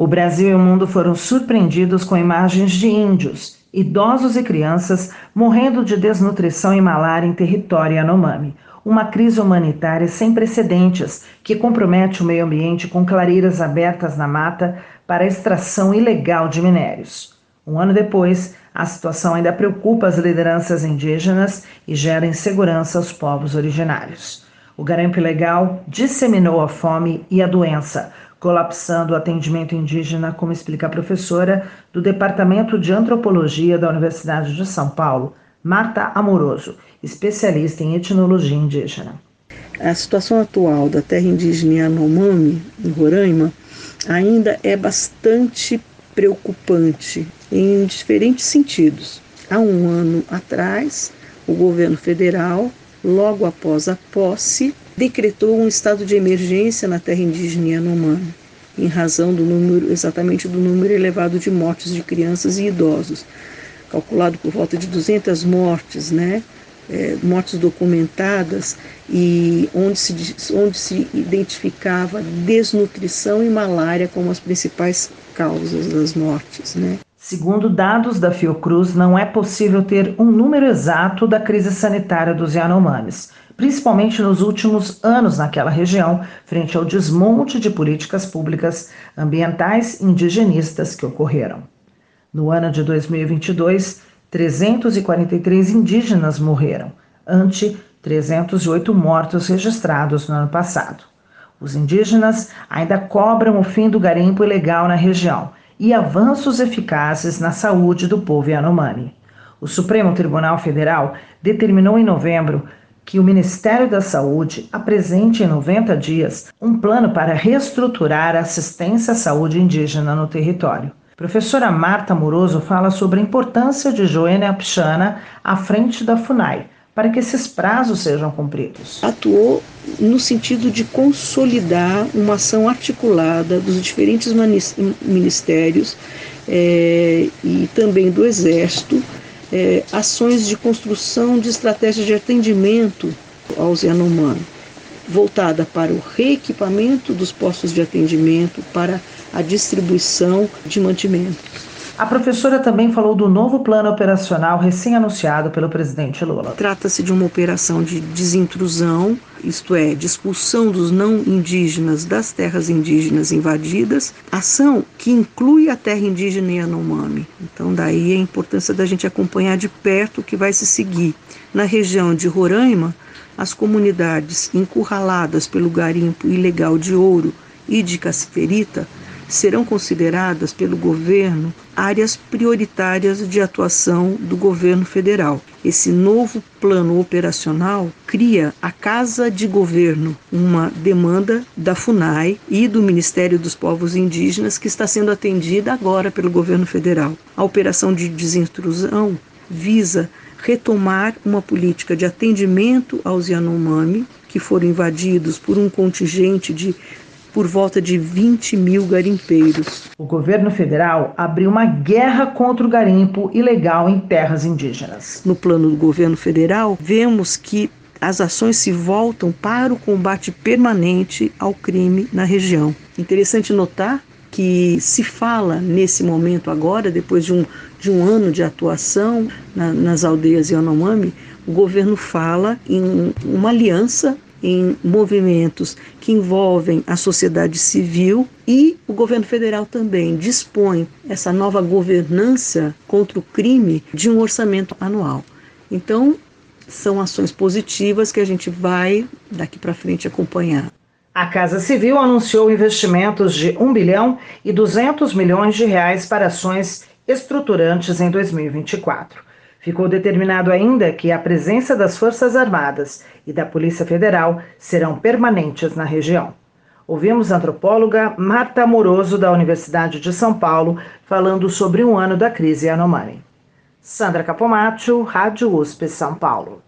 O Brasil e o mundo foram surpreendidos com imagens de índios, idosos e crianças morrendo de desnutrição e malária em território Yanomami. Uma crise humanitária sem precedentes que compromete o meio ambiente com clareiras abertas na mata para extração ilegal de minérios. Um ano depois, a situação ainda preocupa as lideranças indígenas e gera insegurança aos povos originários. O garimpo ilegal disseminou a fome e a doença, colapsando o atendimento indígena, como explica a professora do Departamento de Antropologia da Universidade de São Paulo, Marta Amoroso, especialista em etnologia indígena. A situação atual da terra indígena Yanomami, em Roraima, ainda é bastante preocupante em diferentes sentidos. Há um ano atrás, o governo federal, logo após a posse, decretou um estado de emergência na terra indígena Yanomami, em razão do número, exatamente do número elevado de mortes de crianças e idosos, calculado por volta de 200 mortes, né? É, mortes documentadas e onde se, onde se identificava desnutrição e malária como as principais causas das mortes. Né? Segundo dados da Fiocruz, não é possível ter um número exato da crise sanitária dos Yanomamis, principalmente nos últimos anos naquela região, frente ao desmonte de políticas públicas ambientais indigenistas que ocorreram. No ano de 2022, 343 indígenas morreram, ante 308 mortos registrados no ano passado. Os indígenas ainda cobram o fim do garimpo ilegal na região e avanços eficazes na saúde do povo Yanomami. O Supremo Tribunal Federal determinou em novembro que o Ministério da Saúde apresente em 90 dias um plano para reestruturar a assistência à saúde indígena no território. Professora Marta Moroso fala sobre a importância de Joênia Pichana à frente da FUNAI para que esses prazos sejam cumpridos. Atuou no sentido de consolidar uma ação articulada dos diferentes ministérios é, e também do Exército é, ações de construção de estratégias de atendimento aos Yanomami, voltada para o reequipamento dos postos de atendimento, para a distribuição de mantimentos. A professora também falou do novo plano operacional recém-anunciado pelo presidente Lula. Trata-se de uma operação de desintrusão, isto é, de expulsão dos não indígenas das terras indígenas invadidas, ação que inclui a terra indígena Yanomami. Então, daí a importância da gente acompanhar de perto o que vai se seguir. Na região de Roraima, as comunidades encurraladas pelo garimpo ilegal de ouro e de cassiterita serão consideradas pelo governo áreas prioritárias de atuação do governo federal. Esse novo plano operacional cria a Casa de Governo, uma demanda da FUNAI e do Ministério dos Povos Indígenas que está sendo atendida agora pelo governo federal. A operação de desintrusão visa retomar uma política de atendimento aos Yanomami, que foram invadidos por um contingente de por volta de 20 mil garimpeiros. O governo federal abriu uma guerra contra o garimpo ilegal em terras indígenas. No plano do governo federal, vemos que as ações se voltam para o combate permanente ao crime na região. Interessante notar que se fala nesse momento agora, depois de um, de um ano de atuação na, nas aldeias Yanomami, o governo fala em uma aliança em movimentos que envolvem a sociedade civil e o governo federal também dispõe essa nova governança contra o crime de um orçamento anual. Então, são ações positivas que a gente vai daqui para frente acompanhar. A Casa Civil anunciou investimentos de 1 bilhão e 200 milhões de reais para ações estruturantes em 2024. Ficou determinado ainda que a presença das Forças Armadas e da Polícia Federal serão permanentes na região. Ouvimos a antropóloga Marta Amoroso, da Universidade de São Paulo, falando sobre um ano da crise Yanomami. Sandra Capomatto, Rádio USP São Paulo.